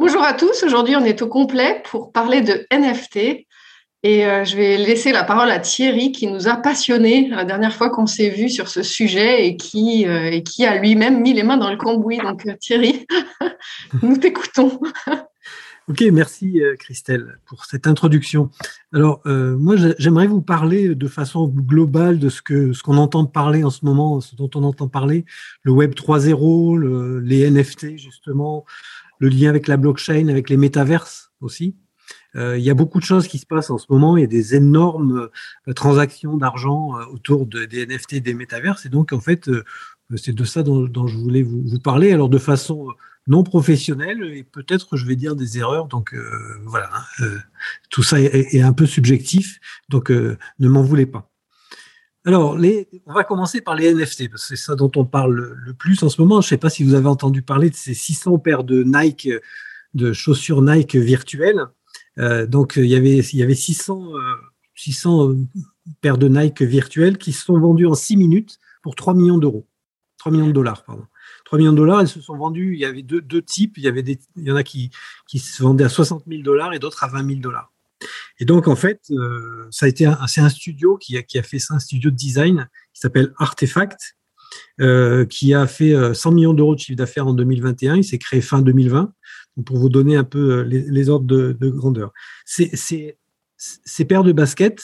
Bonjour à tous, aujourd'hui on est au complet pour parler de NFT et euh, je vais laisser la parole à Thierry qui nous a passionnés la dernière fois qu'on s'est vu sur ce sujet et qui, euh, a lui-même mis les mains dans le cambouis. Donc euh, Thierry, nous t'écoutons. Ok, merci Christelle pour cette introduction. Alors, moi, j'aimerais vous parler de façon globale de ce qu'on entend parler en ce moment, ce dont on entend parler, le Web 3.0, les NFT justement, le lien avec la blockchain, avec les métaverses aussi. Euh, il y a beaucoup de choses qui se passent en ce moment. Il y a des énormes euh, transactions d'argent euh, autour de, des NFT, des métaverses. Et donc, en fait, c'est de ça dont, je voulais vous, parler. Alors, de façon non professionnelle et peut-être, je vais dire, des erreurs. Donc, voilà, hein, tout ça est, est, un peu subjectif. Donc, ne m'en voulez pas. Alors, les, on va commencer par les NFT, parce que c'est ça dont on parle le plus en ce moment. Je ne sais pas si vous avez entendu parler de ces 600 paires de Nike, de chaussures Nike virtuelles. Euh, donc, il y avait, il y avait 600, 600 euh, paires de Nike virtuelles qui se sont vendues en 6 minutes pour 3 millions d'euros. 3 millions de dollars, pardon. 3 millions de dollars, elles se sont vendues. Il y avait deux, deux types. Il y, avait des, il y en a qui, qui se vendaient à 60 000 dollars et d'autres à 20 000 dollars. Et donc, en fait, euh, ça a été c'est un studio qui a, qui a fait ça, un studio de design qui s'appelle Artefact, euh, qui a fait 100 euh, millions d'euros de chiffre d'affaires en 2021. Il s'est créé fin 2020. Donc pour vous donner un peu les, ordres de, grandeur. Ces, ces, paires de baskets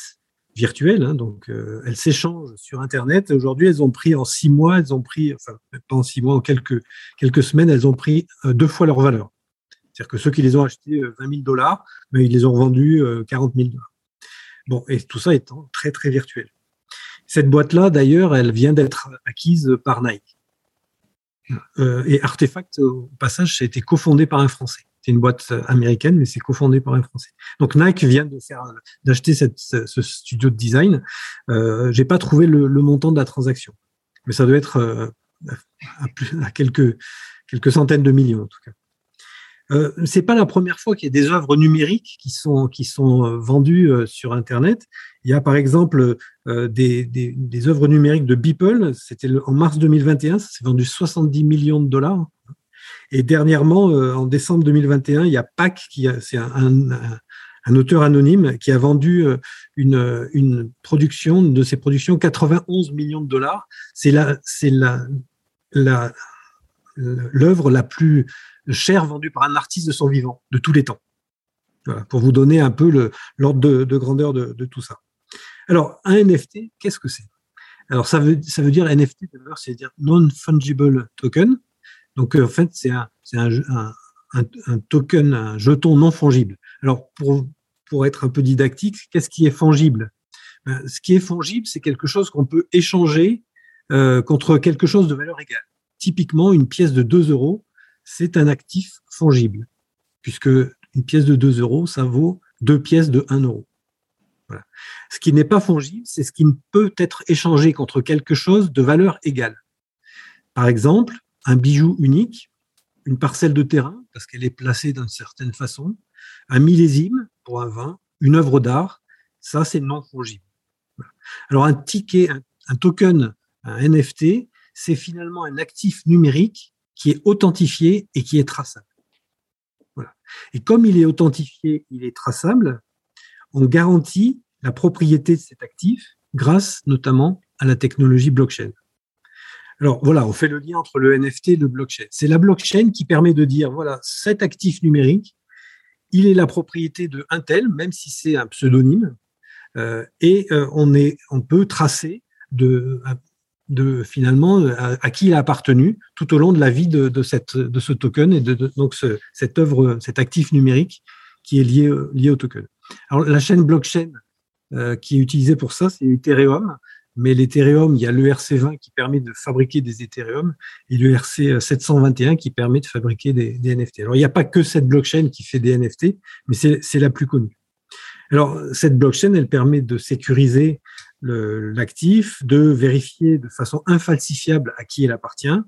virtuelles, hein, donc elles s'échangent sur Internet. Aujourd'hui, elles ont pris en six mois, elles ont pris, enfin pas en six mois, en quelques, quelques semaines, elles ont pris deux fois leur valeur. C'est-à-dire que ceux qui les ont achetés 20 euh, 000 dollars, mais ils les ont vendus 40 euh, 000 dollars. Bon, et tout ça étant très, très virtuel. Cette boîte-là, d'ailleurs, elle vient d'être acquise par Nike. Euh, et Artefact, au passage, ça a été cofondé par un Français. C'est une boîte américaine, mais c'est cofondé par un Français. Donc Nike vient d'acheter ce studio de design. Euh, J'ai pas trouvé le, montant de la transaction, mais ça doit être à, quelques quelques centaines de millions en tout cas. Euh, c'est pas la première fois qu'il y a des œuvres numériques qui sont qui sont euh, vendues euh, sur Internet. Il y a par exemple euh, des, des, œuvres numériques de Beeple. C'était en mars 2021, ça s'est vendu 70 millions de dollars. Et dernièrement, en décembre 2021, il y a Pac, qui c'est un, un, auteur anonyme qui a vendu une, une production de ses productions 91 millions de dollars. C'est la c'est la l'œuvre la plus chère vendue par un artiste de son vivant, de tous les temps. Voilà, pour vous donner un peu l'ordre de, grandeur de, tout ça. Alors, un NFT, qu'est-ce que c'est? Alors, ça veut, ça veut dire NFT, c'est-à-dire non-fungible token. Donc, euh, en fait, c'est un, un, un, token, un jeton non fongible. Alors, pour, pour être un peu didactique, qu'est-ce qui est fongible? Ben, Ce qui est fongible, c'est quelque chose qu'on peut échanger euh, contre quelque chose de valeur égale typiquement, une pièce de 2 euros, c'est un actif fongible, puisque une pièce de 2 euros, ça vaut deux pièces de 1 euro. Ce qui n'est pas fongible, c'est ce qui ne peut être échangé contre quelque chose de valeur égale. Par exemple, un bijou unique, une parcelle de terrain, parce qu'elle est placée d'une certaine façon, un millésime pour un vin, une œuvre d'art, ça c'est non fongible. Alors un ticket, un token, un NFT, c'est finalement un actif numérique qui est authentifié et qui est traçable. Voilà. Et comme il est authentifié, il est traçable, on garantit la propriété de cet actif grâce notamment à la technologie blockchain. Alors voilà, on fait le lien entre le NFT et le blockchain. C'est la blockchain qui permet de dire, voilà, cet actif numérique, il est la propriété de un tel, même si c'est un pseudonyme, euh, et euh, on, est, on peut tracer de, de finalement à, qui il a appartenu tout au long de la vie de, cette, de ce token et de, donc cette œuvre, cet actif numérique qui est lié, lié au token. Alors la chaîne blockchain euh, qui est utilisée pour ça, c'est Ethereum. mais l'Ethereum, il y a l'ERC20 qui permet de fabriquer des Ethereum et l'ERC721 qui permet de fabriquer des, NFT. Alors, il n'y a pas que cette blockchain qui fait des NFT, mais c'est la plus connue. Alors, cette blockchain, elle permet de sécuriser l'actif, de vérifier de façon infalsifiable à qui elle appartient.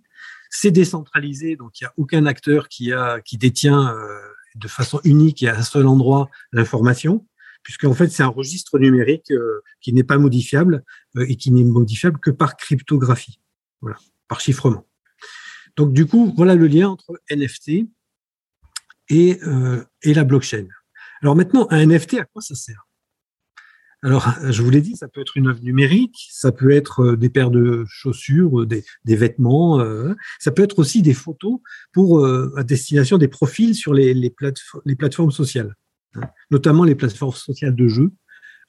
C'est décentralisé, donc il n'y a aucun acteur qui, a, qui détient euh, de façon unique et à un seul endroit l'information puisqu'en fait, c'est un registre numérique euh, qui n'est pas modifiable euh, et qui n'est modifiable que par cryptographie, voilà, par chiffrement. Donc, du coup, voilà le lien entre NFT et, euh, et la blockchain. Alors maintenant, un NFT, à quoi ça sert? Alors, je vous l'ai dit, ça peut être une œuvre numérique, ça peut être des paires de chaussures, des, des vêtements, ça peut être aussi des photos pour à destination des profils sur les, plateformes sociales notamment les plateformes sociales de jeux.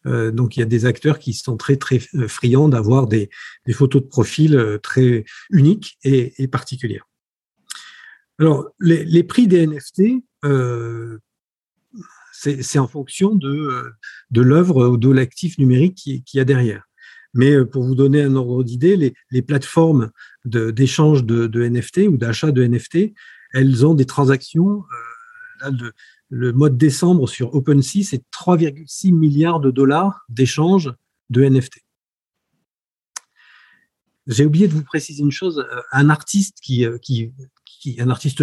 Euh, donc il y a des acteurs qui sont très très euh, friands d'avoir des, photos de profil euh, très uniques et, particulières. Alors les, prix des NFT, c'est en fonction de, de l'œuvre ou de l'actif numérique qui, qui y a derrière. Mais pour vous donner un ordre d'idée, les, plateformes d'échange de, NFT ou d'achat de NFT, elles ont des transactions de, le mois de décembre sur OpenSea, c'est 3,6 milliards de dollars d'échanges de NFT. J'ai oublié de vous préciser une chose. Euh, un artiste euh,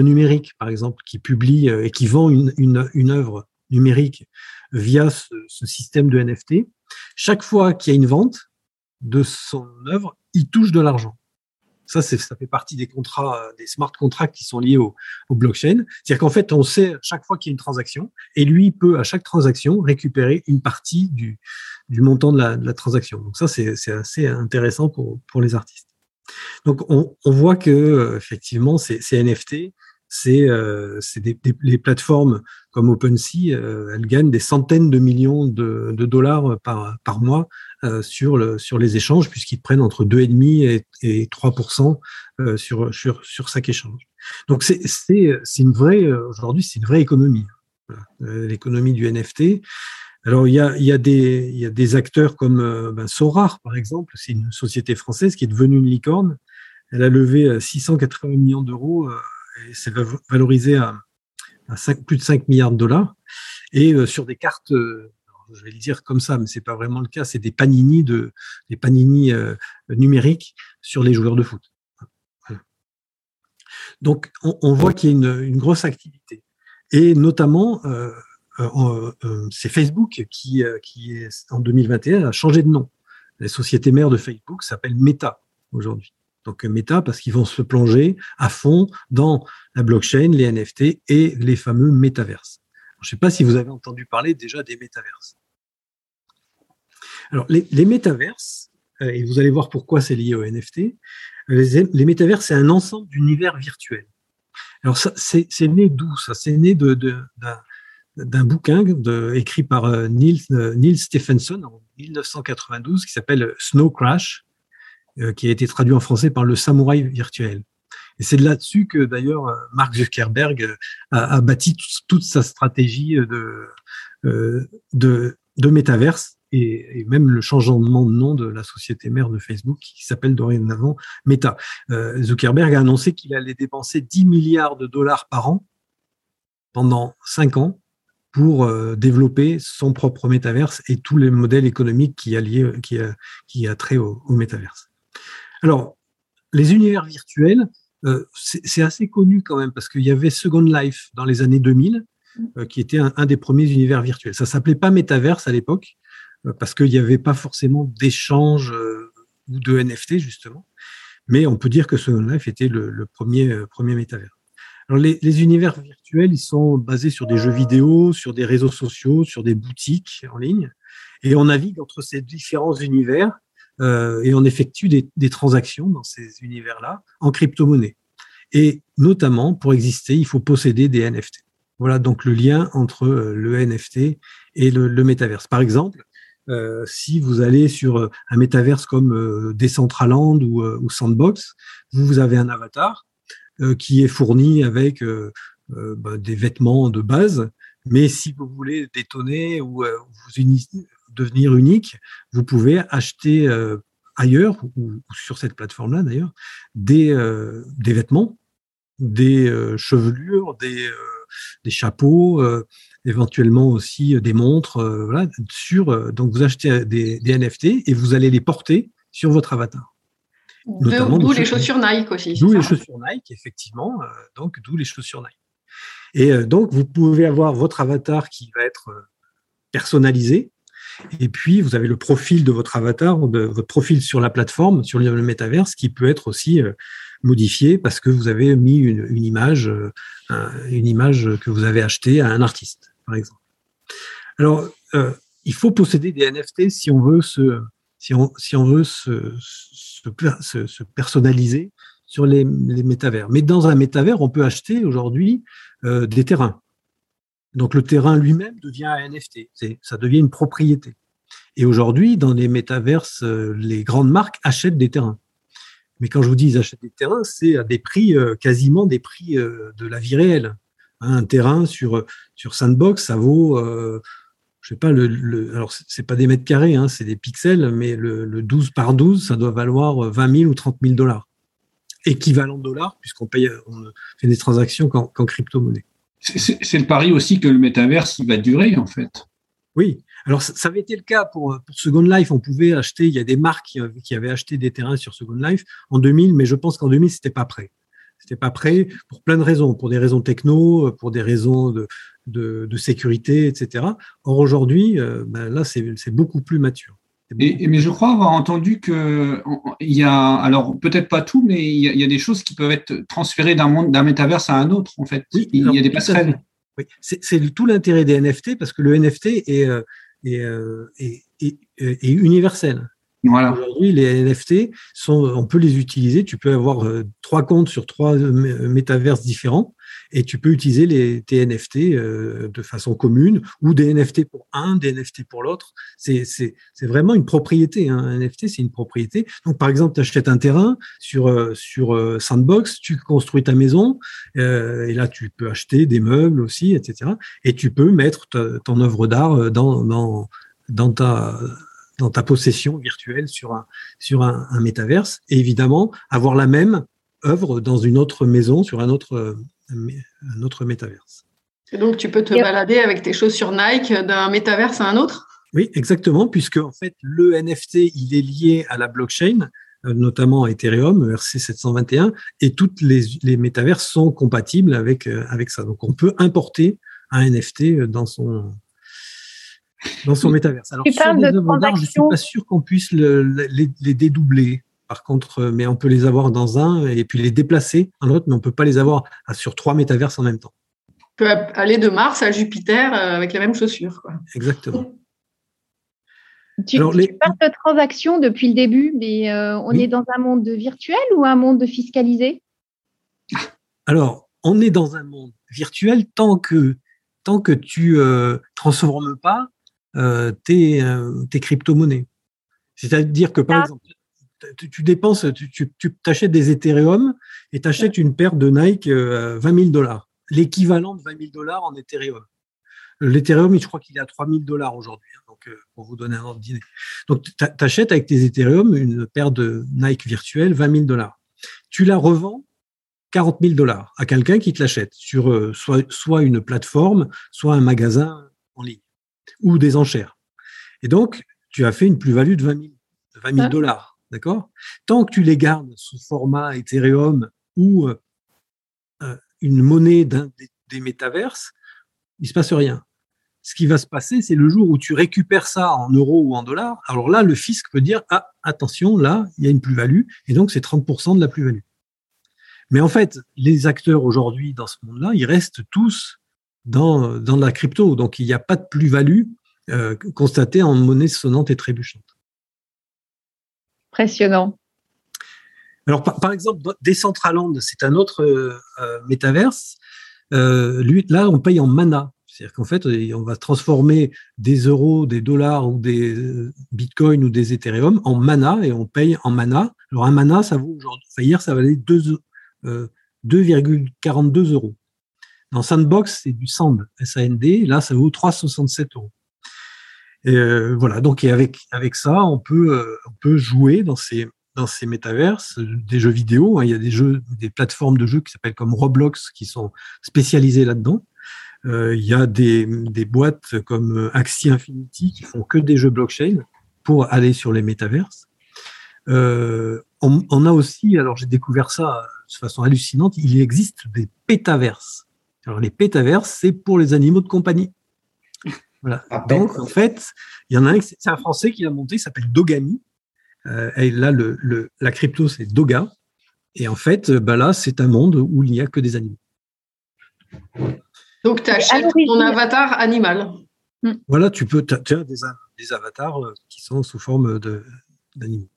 numérique, par exemple, qui publie euh, et qui vend une, une, œuvre numérique via ce, système de NFT, chaque fois qu'il y a une vente de son œuvre, il touche de l'argent. Ça, ça fait partie des contrats, des smart contracts qui sont liés au, blockchain. C'est-à-dire qu'en fait, on sait chaque fois qu'il y a une transaction, et lui peut à chaque transaction récupérer une partie du, montant de la, transaction. Donc ça, c'est assez intéressant pour, les artistes. Donc on, voit que euh, effectivement, ces NFT, c'est euh, les plateformes comme OpenSea, euh, elles gagnent des centaines de millions de, dollars par, par mois euh, sur, le, sur les échanges, puisqu'ils prennent entre 2,5 et, et 3 euh, sur, sur, sur chaque échange. Donc c'est une vraie, aujourd'hui, c'est une vraie économie, l'économie du NFT. Alors il y a, il y a, des, il y a des acteurs comme ben, Sorar, par exemple, c'est une société française qui est devenue une licorne. Elle a levé 680 millions d'euros et s'est valorisée à, à 5, plus de 5 milliards de dollars. Et sur des cartes je vais le dire comme ça, mais c'est pas vraiment le cas, c'est des panini de, des panini euh, numériques sur les joueurs de foot. Donc, on, voit qu'il y a une, grosse activité. Et notamment, euh, euh, c'est Facebook qui, en 2021, a changé de nom. La société mère de Facebook s'appelle Meta aujourd'hui. Donc Meta parce qu'ils vont se plonger à fond dans la blockchain, les NFT et les fameux métaverses. Je ne sais pas si vous avez entendu parler déjà des métaverses. Alors, les, métaverses, euh, et vous allez voir pourquoi c'est lié au NFT, les, métaverses, c'est un ensemble d'univers virtuels. Alors, c'est né d'où ça? C'est né d'un bouquin de, écrit par euh, Neil, euh, Neil, Stephenson en 1992 qui s'appelle Snow Crash, qui a été traduit en français par le samouraï virtuel. Et c'est là-dessus que d'ailleurs Mark Zuckerberg a, bâti toute, sa stratégie de, de, métaverse et, même le changement de nom de la société mère de Facebook qui s'appelle dorénavant Meta. Euh, Zuckerberg a annoncé qu'il allait dépenser 10 milliards de dollars par an pendant 5 ans pour euh, développer son propre métaverse et tous les modèles économiques qui a, a trait au, au métaverse. Alors, les univers virtuels, euh, c'est assez connu quand même parce qu'il y avait Second Life dans les années 2000 euh, qui était un, un, des premiers univers virtuels. Ça s'appelait pas métaverse à l'époque, euh, parce qu'il n'y avait pas forcément d'échange euh, ou de NFT justement. Mais on peut dire que Second Life était le, premier, euh, premier métavers. Alors les, les, univers virtuels, ils sont basés sur des jeux vidéo, sur des réseaux sociaux, sur des boutiques en ligne, et on navigue entre ces différents univers euh, et on effectue des, transactions dans ces univers-là en crypto-monnaie. Et notamment, pour exister, il faut posséder des NFT. Voilà donc le lien entre le NFT et le, le métaverse. Par exemple, euh, si vous allez sur euh, un métaverse comme euh, Decentraland ou, ou, Sandbox, vous, avez un avatar qui est fourni avec bah, des vêtements de base, mais si vous voulez détonner ou vous devenir unique, vous pouvez acheter ailleurs ou, sur cette plateforme-là d'ailleurs des, des vêtements, des chevelures, des, des chapeaux, éventuellement aussi des montres. voilà, sur, donc vous achetez des, des NFT et vous allez les porter sur votre avatar. D'où les chaussures Nike aussi. D'où les chaussures Nike, effectivement. donc, d'où les chaussures Nike. Et donc, vous pouvez avoir votre avatar qui va être personnalisé, et puis, vous avez le profil de votre avatar, votre profil sur la plateforme, sur le métaverse, qui peut être aussi euh, modifié parce que vous avez mis une, image, euh, une image que vous avez achetée à un artiste, par exemple. Alors, euh, il faut posséder des NFT si on veut se, si on, si on veut se, se, personnaliser sur les, métavers. Mais dans un métavers, on peut acheter aujourd'hui des terrains. Donc le terrain lui-même devient un NFT, ça devient une propriété. Et aujourd'hui, dans les métaverses, euh, les grandes marques achètent des terrains. Mais quand je vous dis ils achètent des terrains, c'est à des prix euh, quasiment des prix euh, de la vie réelle. Hein, un terrain sur Sandbox, ça vaut, je sais pas le, le alors pas des mètres carrés, hein, c'est des pixels, mais le, 12 par 12, ça doit valoir 20 000 ou 30 000 dollars, équivalent de dollars, puisqu'on paye, on fait des transactions qu'en crypto-monnaie. C'est le pari aussi que le métaverse il va durer en fait. Oui, alors ça, avait été le cas pour, Second Life. On pouvait acheter, il y a des marques qui, avaient acheté des terrains sur Second Life en 2000, mais je pense qu'en 2000 c'était pas prêt. C'était pas prêt pour plein de raisons, pour des raisons techno, pour des raisons de, de, sécurité, etc. Or aujourd'hui, euh, ben là c'est beaucoup plus mature. Et, mais je crois avoir entendu que il y a, alors peut-être pas tout, mais il y, a, des choses qui peuvent être transférées d'un monde, d'un métaverse à un autre, en fait. Oui, il y a des passerelles. Oui, c'est tout l'intérêt des NFT parce que le NFT est, euh, est, euh, est, est universel. Voilà. Aujourd'hui, les NFT sont, on peut les utiliser. Tu peux avoir euh, trois comptes sur trois métaverses différents et tu peux utiliser les, tes NFT euh, de façon commune ou des NFT pour un, des NFT pour l'autre. C'est, c'est, c'est vraiment une propriété. Hein. Un NFT, c'est une propriété. Donc, par exemple, tu achètes un terrain sur, euh, sur euh, Sandbox, tu construis ta maison et là, tu peux acheter des meubles aussi, etc. Et tu peux mettre ton œuvre d'art dans, dans, dans ta dans ta possession virtuelle sur un, sur un, un métaverse et évidemment avoir la même œuvre dans une autre maison, sur un autre, un autre métaverse. Et donc, tu peux te balader avec tes chaussures Nike d'un métaverse à un autre? Oui, exactement, puisque en fait, le NFT, il est lié à la blockchain, euh, notamment à Ethereum, ERC721, et toutes les, les métaverses sont compatibles avec, euh, avec ça. Donc, on peut importer un NFT euh, dans son, dans son métaverse. Alors, tu sur des œuvres d'art, je ne suis pas sûr qu'on puisse les, les, dédoubler. Par contre, euh, mais on peut les avoir dans un et puis les déplacer dans l'autre, mais on peut pas les avoir sur trois métaverses en même temps. On peut aller de Mars à Jupiter euh, avec les mêmes chaussures. Exactement. Tu, parles de transactions depuis le début, mais euh, on est dans un monde virtuel ou un monde fiscalisé? Alors, on est dans un monde virtuel tant que, tant que tu ne transformes pas tes, tes crypto-monnaies. C'est-à-dire que, par ah. exemple, tu, dépenses, tu, t'achètes des Ethereum et tu achètes une paire de Nike à 20 000 dollars, l'équivalent de 20 000 dollars en Ethereum. L'Ethereum, je crois qu'il est à 3 000 dollars aujourd'hui, hein, donc euh, pour vous donner un ordre d'idée. Donc, tu achètes avec tes Ethereum une paire de Nike virtuelle, 20 000 dollars. Tu la revends 40 000 dollars à quelqu'un qui te l'achète sur euh, soit, soit une plateforme, soit un magasin en ligne ou des enchères. Et donc, tu as fait une plus-value de 20 000, 20 000 dollars. D'accord? Tant que tu les gardes sous format Ethereum ou euh, euh, une monnaie des, métaverses, il se passe rien. Ce qui va se passer, c'est le jour où tu récupères ça en euros ou en dollars. Alors là, le fisc peut dire ah attention, là il y a une plus-value et donc c'est 30% de la plus-value. Mais en fait, les acteurs aujourd'hui dans ce monde-là, ils restent tous dans, dans la crypto. Donc il n'y a pas de plus-value euh, constatée en monnaie sonnante et trébuchante. Impressionnant. Alors, par, exemple, Decentraland, c'est un autre euh, euh, métaverse. Euh, là, on paye en mana. C'est-à-dire qu'en fait, on va transformer des euros, des dollars ou des bitcoins ou des Ethereum en mana et on paye en mana. Alors, un mana, ça vaut aujourd'hui, hier, ça valait 2,42 euros. Dans Sandbox, c'est du SAND, S-A-N-D. Là, ça vaut 3,67 euros. Et voilà, donc et avec avec ça, on peut on peut jouer dans ces dans ces métaverses des jeux vidéo. Hein. il y a des jeux, des plateformes de jeux qui s'appellent comme Roblox qui sont spécialisées là-dedans. il y a des, des boîtes comme Axie Infinity qui font que des jeux blockchain pour aller sur les métaverses. Euh, on, a aussi, alors j'ai découvert ça de façon hallucinante, il existe des pétaverses. Alors les pétaverses, c'est pour les animaux de compagnie. Voilà. Ah, Donc en fait, il y en a un, c'est un Français qui l'a monté, il s'appelle Dogami. Euh, et là, le, la crypto, c'est Doga. Et en fait, bah là, c'est un monde où il n'y a que des animaux. Donc, tu achètes ton avatar animal. Voilà, tu peux, tu as des, des avatars euh, qui sont sous forme d'animaux.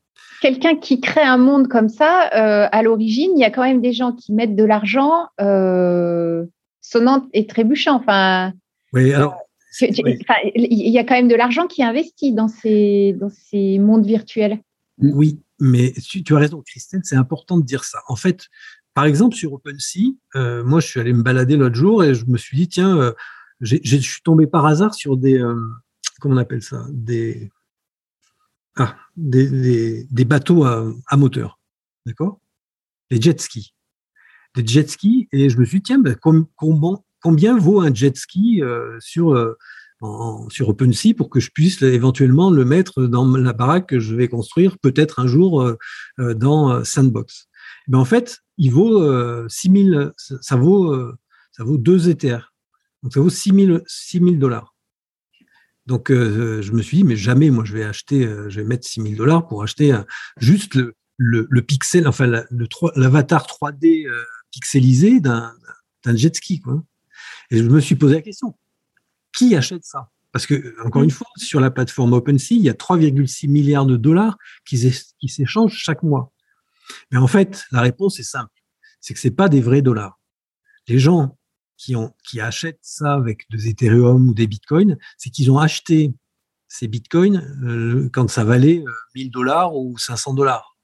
Quelqu'un qui crée un monde comme ça, euh, à l'origine, il y a quand même des gens qui mettent de l'argent euh, sonnant et trébuchant. Enfin, oui, alors. Il y a quand même de l'argent qui est investi dans ces, dans ces mondes virtuels. Oui, mais tu, tu as raison, Christine, c'est important de dire ça. En fait, par exemple, sur OpenSea, moi, je suis allé me balader l'autre jour et je me suis dit, tiens, je suis tombé par hasard sur des, comment on appelle ça Des, ah, des, bateaux à, moteur, d'accord? Les jet skis. Des jet skis, et je me suis dit, tiens, ben, combien, vaut un jet ski euh, sur, euh, sur OpenSea pour que je puisse éventuellement le mettre dans la baraque que je vais construire peut-être un jour euh, dans Sandbox En fait, il vaut 6000, ça vaut, ça vaut 2 ETH. Donc ça vaut 6000 dollars. Donc, je me suis dit, mais jamais, moi, je vais acheter, je vais mettre 6000 dollars pour acheter juste le, le, pixel, enfin, l'avatar 3D euh, pixelisé d'un jet ski, quoi. Et je me suis posé la question, qui achète ça? Parce que, encore une fois, sur la plateforme OpenSea, il y a 3,6 milliards de dollars qui s'échangent chaque mois. Mais en fait, la réponse est simple. C'est que c'est pas des vrais dollars. Les gens qui, ont, qui achètent ça avec des Ethereum ou des Bitcoins, c'est qu'ils ont acheté ces Bitcoins euh, quand ça valait 1000 euh, dollars ou 500 dollars.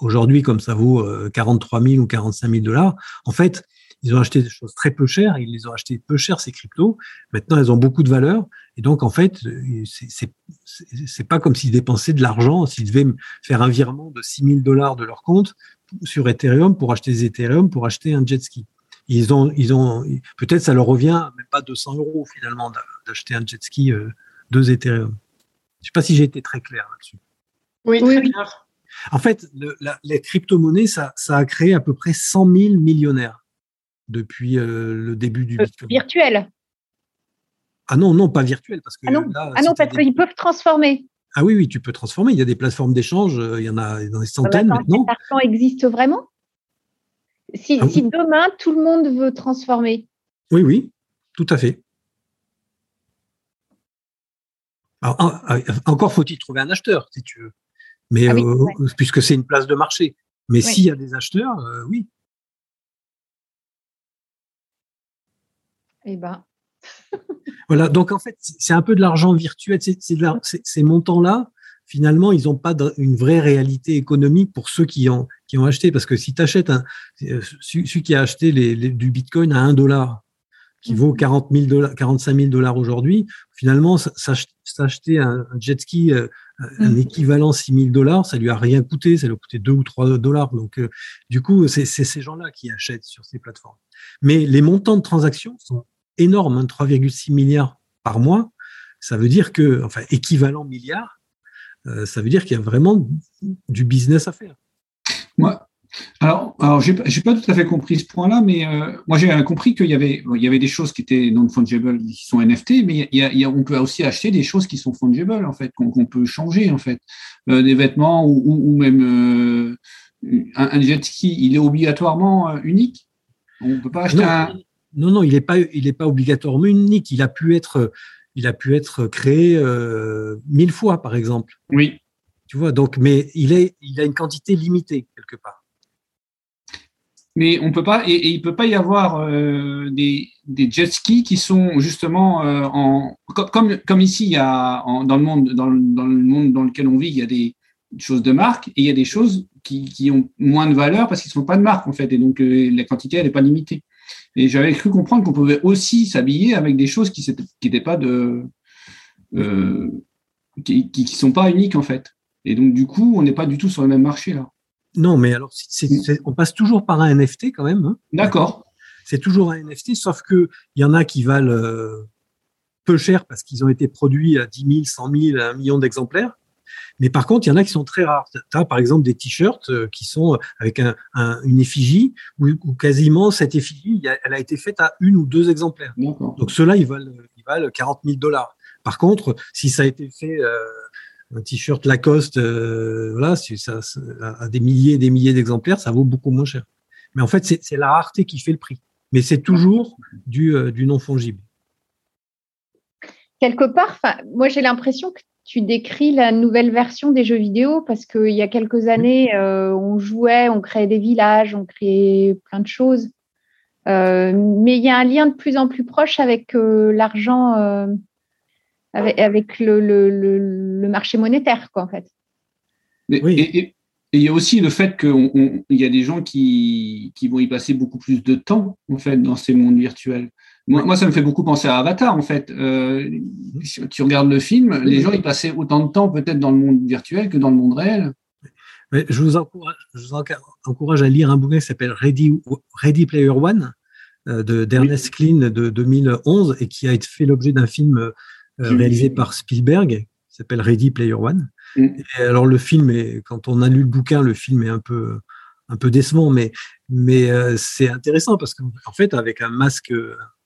Aujourd'hui, comme ça vaut 43 euh, 000 ou 45 000 dollars, en fait, ils ont acheté des choses très peu chères, ils les ont acheté peu chères, ces cryptos. Maintenant, elles ont beaucoup de valeur. Et donc, en fait, c'est pas comme s'ils dépensaient de l'argent, s'ils devaient faire un virement de 6 000 dollars de leur compte sur Ethereum pour acheter des Ethereum, pour acheter un jet ski ils ont, ils ont, peut-être ça leur revient même pas 200 euros finalement d'acheter un jet ski euh, deux Ethereum. Je sais pas si j'ai été très clair là-dessus. Oui, très clair. En fait, le, la, les crypto-monnaies, ça, ça, a créé à peu près 100 000 millionnaires depuis euh, le début du euh, Bitcoin. Virtuel. Ah non, non, pas virtuel. Parce que ah non, ah non parce qu'ils peuvent transformer. Ah oui, oui, tu peux transformer. Il y a des plateformes d'échange, il y en a dans des centaines ah maintenant. L'argent existe vraiment? Si, ah demain, tout le monde veut transformer. Oui, oui, tout à fait. Ah, encore faut-il trouver un acheteur, si tu veux. Mais ah euh, puisque c'est une place de marché. Mais s'il y a des acheteurs, euh, oui. Eh ben. voilà, donc en fait, c'est un peu de l'argent virtuel. ces montants-là, finalement, ils n'ont pas une vraie réalité économique pour ceux qui ont, qui ont acheté. Parce que si tu achètes un, euh, celui qui a acheté les, du Bitcoin à 1 dollar, qui vaut 40 000 dollars, 45 000 dollars aujourd'hui, finalement, s'acheter un, jet ski, euh, un mm. équivalent 6 000 dollars, ça lui a rien coûté, ça lui a coûté 2 ou 3 dollars. Donc, euh, du coup, c'est ces gens-là qui achètent sur ces plateformes. Mais les montants de transactions sont énormes, 3,6 hein, milliards par mois. Ça veut dire que, enfin, équivalent milliard, euh, ça veut dire qu'il y a vraiment du business à faire. Moi, alors, alors j'ai pas tout à fait compris ce point-là, mais euh, moi j'ai compris qu'il y avait, il y avait des choses qui étaient non fungible, qui sont NFT, mais il y a, on peut aussi acheter des choses qui sont fungible en fait, qu'on peut changer en fait, euh, des vêtements ou, ou, même un, jet ski, il est obligatoirement unique. On peut pas acheter non, un. Non, non, il n'est pas, il est pas obligatoirement unique. Il a pu être il a pu être créé euh, mille fois, par exemple. Oui. Tu vois, donc, mais il, est, il a une quantité limitée quelque part. Mais on peut pas, et, il peut pas y avoir euh, des, des, jet skis qui sont justement euh, en, comme, comme ici, il y a dans le monde, dans le, dans le monde dans lequel on vit, il y a des choses de marque et il y a des choses qui, qui ont moins de valeur parce qu'ils ne sont pas de marque en fait, et donc la quantité elle n'est pas limitée. Et j'avais cru comprendre qu'on pouvait aussi s'habiller avec des choses qui n'étaient pas de. Euh, qui ne sont pas uniques en fait. Et donc, du coup, on n'est pas du tout sur le même marché là. Non, mais alors, on passe toujours par un NFT quand même. Hein. D'accord. C'est toujours un NFT, sauf que il y en a qui valent euh, peu cher parce qu'ils ont été produits à 10 000, 100 000, 1 million d'exemplaires. Mais par contre, il y en a qui sont très rares. Tu as par exemple des t-shirts euh, qui sont avec un, une effigie où, quasiment cette effigie, elle a été faite à une ou deux exemplaires. Donc ceux-là, ils valent, ils valent 40 000 dollars. Par contre, si ça a été fait euh, un t-shirt Lacoste, euh, voilà, si ça, a des milliers et des milliers d'exemplaires, ça vaut beaucoup moins cher. Mais en fait, c'est la rareté qui fait le prix. Mais c'est toujours du, euh, du non fongible. Quelque part, moi j'ai l'impression que tu décris la nouvelle version des jeux vidéo parce qu'il y a quelques années, on jouait, on créait des villages, on créait plein de choses. mais il y a un lien de plus en plus proche avec l'argent avec, le, marché monétaire, quoi, en fait. Et, il y a aussi le fait qu'il y a des gens qui, vont y passer beaucoup plus de temps, en fait, dans ces mondes virtuels. Moi, ça me fait beaucoup penser à Avatar, en fait. Euh, si tu regardes le film, les gens y passaient autant de temps peut-être dans le monde virtuel que dans le monde réel. je, vous encourage, à lire un bouquin qui s'appelle Ready, Ready Player One euh, de d'Ernest Klein de 2011 et qui a fait l'objet d'un film euh, réalisé par Spielberg, qui s'appelle Ready Player One. Et alors le film est, quand on a lu le bouquin, le film est un peu un peu décevant, mais mais euh, c'est intéressant parce qu'en fait avec un masque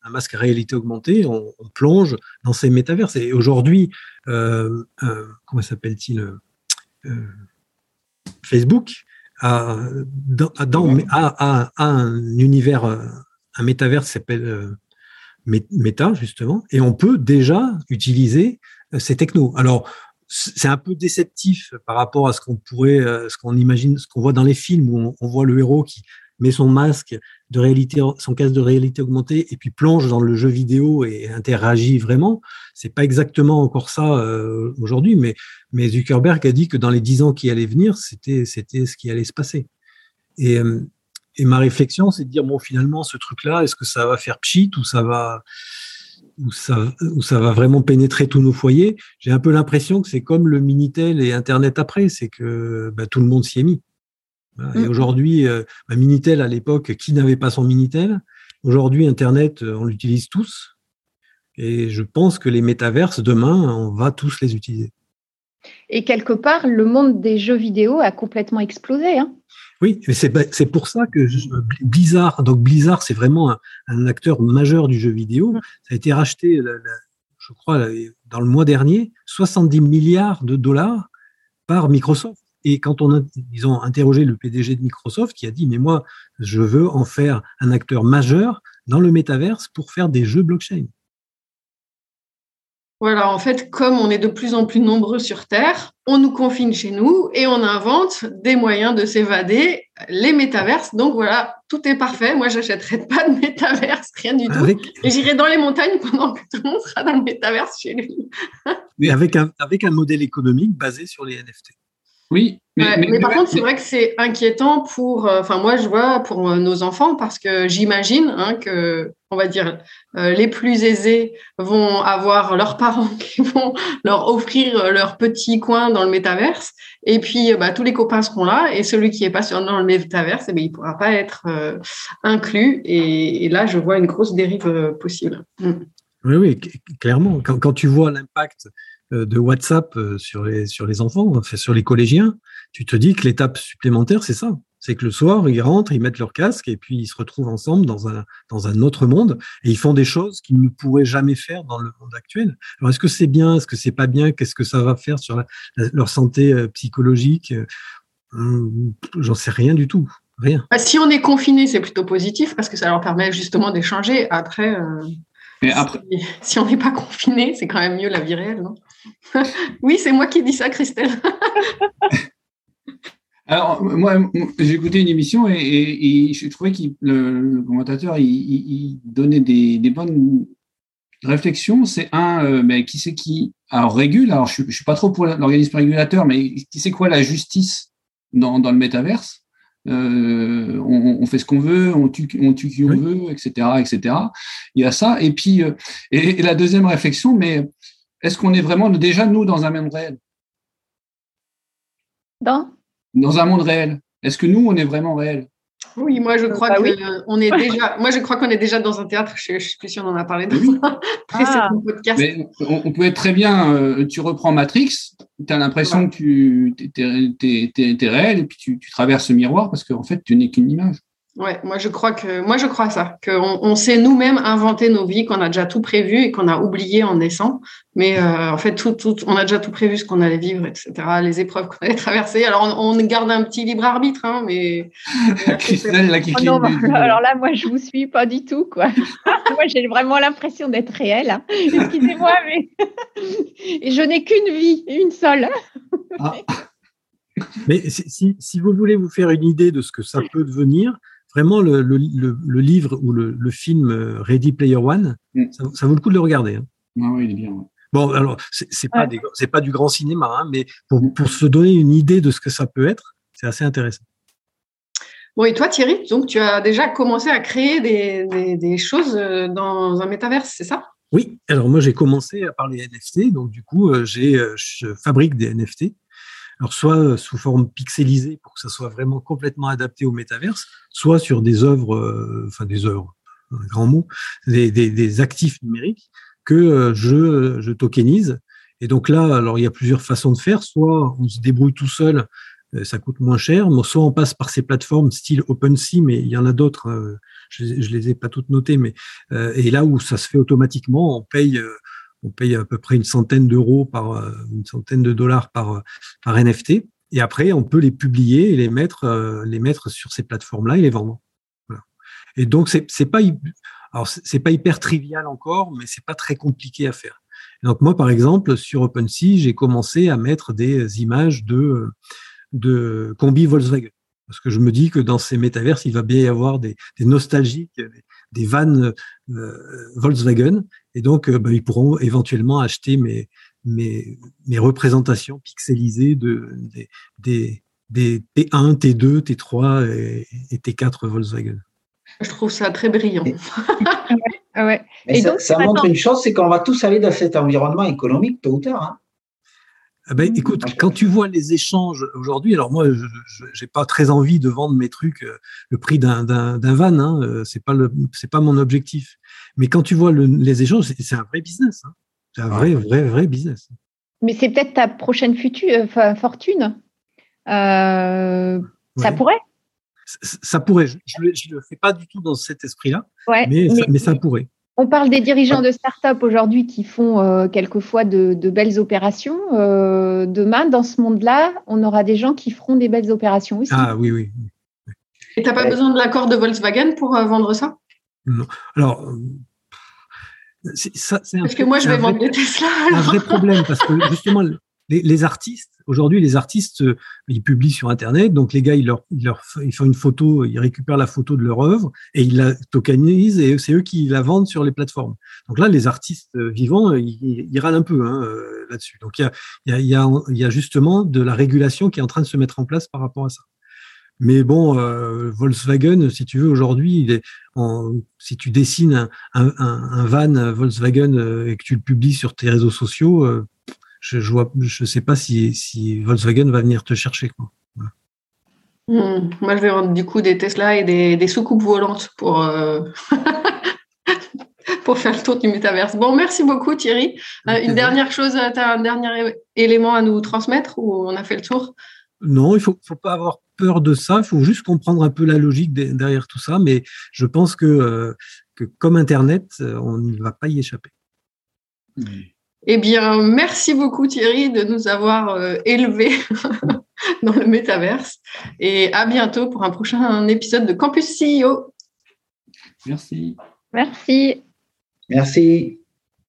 un masque à réalité augmentée, on, plonge dans ces métaverses. Et aujourd'hui, euh, comment s'appelle-t-il Facebook a, dans, a, un univers, un métaverse qui s'appelle méta, justement, et on peut déjà utiliser euh, ces technos. Alors, c'est un peu déceptif par rapport à ce qu'on pourrait, euh, ce qu'on imagine, ce qu'on voit dans les films où on, voit le héros qui met son masque de réalité, son casque de réalité augmentée et puis plonge dans le jeu vidéo et interagit vraiment. C'est pas exactement encore ça euh, aujourd'hui, mais, mais Zuckerberg a dit que dans les dix ans qui allaient venir, c'était, c'était ce qui allait se passer. Et, et ma réflexion, c'est de dire bon, finalement, ce truc-là, est-ce que ça va faire pchit ou ça va ou ça, va vraiment pénétrer tous nos foyers J'ai un peu l'impression que c'est comme le Minitel et Internet après, c'est que bah, tout le monde s'y est mis. Et mm. aujourd'hui, euh, bah, Minitel à l'époque, qui n'avait pas son Minitel? Aujourd'hui, Internet, euh, on l'utilise tous. Et je pense que les métaverses, demain, on va tous les utiliser. Et quelque part, le monde des jeux vidéo a complètement explosé. Hein oui, c'est pour ça que Blizzard, donc Blizzard, c'est vraiment un, acteur majeur du jeu vidéo. Ça a été racheté, je crois, dans le mois dernier, 70 milliards de dollars par Microsoft. Et quand on a, ils ont interrogé le PDG de Microsoft, qui a dit, mais moi, je veux en faire un acteur majeur dans le métaverse pour faire des jeux blockchain. Voilà, en fait, comme on est de plus en plus nombreux sur Terre, on nous confine chez nous et on invente des moyens de s'évader, les métaverses. Donc voilà, tout est parfait. Moi, j'achèterai pas de métaverse, rien du tout. Et j'irai dans les montagnes pendant que tout le monde sera dans le métaverse chez lui. Mais avec un, avec un modèle économique basé sur les NFT. Oui, mais, par contre, c'est vrai que c'est inquiétant pour, euh, enfin moi je vois pour euh, nos enfants parce que j'imagine hein, que, on va dire, euh, les plus aisés vont avoir leurs parents qui vont leur offrir leur petit coin dans le métaverse, et puis bah, tous les copains seront là, et celui qui est pas dans le métaverse, eh bien, il pourra pas être inclus, et, là je vois une grosse dérive possible. Mm. Oui, oui, clairement. Quand, quand tu vois l'impact de WhatsApp sur les, sur les enfants, enfin, sur les collégiens, tu te dis que l'étape supplémentaire, c'est ça. C'est que le soir, ils rentrent, ils mettent leur casque et puis ils se retrouvent ensemble dans un, dans un autre monde et ils font des choses qu'ils ne pourraient jamais faire dans le monde actuel. Alors, est-ce que c'est bien? Est-ce que c'est pas bien? Qu'est-ce que ça va faire sur leur santé euh, psychologique? Hum, j'en sais rien du tout. Rien. Bah, si on est confiné, c'est plutôt positif parce que ça leur permet justement d'échanger. Après, euh, après... Si, on n'est pas confiné, c'est quand même mieux la vie réelle, non? Oui, c'est moi qui dis ça, Christelle. Alors, moi, j'ai écouté une émission et, et, je trouvais que le, commentateur il, donnait des, bonnes réflexions. C'est un, euh, mais qui c'est qui Alors, régule, alors je ne suis pas trop pour l'organisme régulateur, mais qui c'est quoi la justice dans, le métaverse? Euh, on, fait ce qu'on veut, on tue, on tue qui on veut, etc., etc. Il y a ça. Et puis, euh, et, la deuxième réflexion, mais est-ce qu'on est vraiment déjà, nous, dans un monde réel? Dans? Dans un monde réel. Est-ce que nous, on est vraiment réel? Oui, moi je crois bah qu'on est déjà. Moi je crois qu'on est déjà dans un théâtre. Je ne sais plus si on en a parlé dans un précédent ah. podcast. Mais on, peut être très bien. Euh, tu reprends Matrix. Tu as l'impression que tu es, réel et puis tu, tu traverses ce miroir parce qu'en fait tu n'es qu'une image. Ouais, moi je crois que moi je crois ça, qu'on on sait nous-mêmes inventer nos vies, qu'on a déjà tout prévu et qu'on a oublié en naissant. Mais euh, en fait, tout, tout, on a déjà tout prévu, ce qu'on allait vivre, etc. Les épreuves qu'on allait traverser. Alors on, garde un petit libre arbitre, hein, mais. Oh alors là, moi je vous suis pas du tout, quoi. moi j'ai vraiment l'impression d'être réelle. Hein. Excusez-moi, mais et je n'ai qu'une vie, une seule. Ah. Mais si, si vous voulez vous faire une idée de ce que ça peut devenir vraiment le, livre ou le, film euh, Ready Player One, mm. ça, vaut le coup de le regarder. Hein. Ah oui, il est bien. Bon, alors, c'est pas, pas du grand cinéma, hein, mais pour, pour, se donner une idée de ce que ça peut être, c'est assez intéressant. Bon, et toi, Thierry, donc tu as déjà commencé à créer des, des, choses euh, dans un métaverse, c'est ça? Oui, alors moi j'ai commencé par les NFT, donc du coup, euh, j'ai, je fabrique des NFT alors soit euh, sous forme pixelisée pour que ça soit vraiment complètement adapté au métaverse, soit sur des œuvres, euh, enfin des œuvres, un grand mot, des, des, des actifs numériques que euh, je, je tokenise. Et donc là, alors il y a plusieurs façons de faire. Soit on se débrouille tout seul, ça coûte moins cher. Soit on passe par ces plateformes style OpenSea, mais il y en a d'autres. Je, je les ai pas toutes notées, mais et là où ça se fait automatiquement, on paye on paye à peu près une centaine d'euros par euh, une centaine de dollars par euh, par NFT et après on peut les publier et les mettre euh, les mettre sur ces plateformes là et les vendre. Et donc c'est c'est pas alors c'est pas hyper trivial encore mais c'est pas très compliqué à faire. Donc moi par exemple sur OpenSea j'ai commencé à mettre des images de de combi Volkswagen. Parce que je me dis que dans ces métaverses, il va bien y avoir des, des nostalgiques, des, vannes Volkswagen, et donc, euh, bah, ils pourront éventuellement acheter mes, mes, mes représentations pixelisées de, des, des, T1, T2, T3 et, T4 Volkswagen. Je trouve ça très brillant. ouais. Et ça, donc, ça montre une chose, c'est qu'on va tous aller dans cet environnement économique tôt ou tard. Hein. Ah ben, écoute, quand tu vois les échanges aujourd'hui, alors moi, je n'ai pas très envie de vendre mes trucs euh, le prix d'un van, hein, euh, c'est pas le, c'est pas mon objectif. Mais quand tu vois les échanges, c'est un vrai business. Hein. C'est un vrai, vrai, vrai business. Mais c'est peut-être ta prochaine future, euh, fortune. Euh, ça pourrait ça pourrait. Je ne le fais pas du tout dans cet esprit-là, mais, ça, pourrait. On parle des dirigeants de start-up aujourd'hui qui font euh, quelquefois de, belles opérations. demain, dans ce monde-là, on aura des gens qui feront des belles opérations aussi. Ah oui, oui. Et tu n'as pas besoin de l'accord de Volkswagen pour vendre ça? Non. Alors, ça, parce que moi, je vais vendre des Tesla. C'est un vrai problème parce que justement, les, artistes, aujourd'hui, les artistes, euh, ils publient sur Internet. Donc, les gars, ils, leur, ils, font une photo, ils récupèrent la photo de leur œuvre et ils la tokenisent et c'est eux qui la vendent sur les plateformes. Donc là, les artistes euh, vivants, euh, ils, râlent un peu hein, là-dessus. Donc, il y a, y, a, il y a justement de la régulation qui est en train de se mettre en place par rapport à ça. Mais bon, Volkswagen, si tu veux, aujourd'hui, si tu dessines un, van Volkswagen et que tu le publies sur tes réseaux sociaux, je ne je sais pas si, si, Volkswagen va venir te chercher. Quoi. Hmm. moi, je vais vendre du coup des Tesla et des, des soucoupes volantes pour, pour faire le tour du métaverse. Bon, merci beaucoup Thierry. une dernière chose, tu as un dernier élément à nous transmettre ou on a fait le tour? Non, il faut, faut pas avoir peur de ça. Il faut juste comprendre un peu la logique derrière tout ça. Mais je pense que, euh, que comme Internet, euh, on ne va pas y échapper. Eh bien, merci beaucoup Thierry de nous avoir euh, élevés dans le métaverse. Et à bientôt pour un prochain épisode de Campus CEO. Merci. Merci. Merci.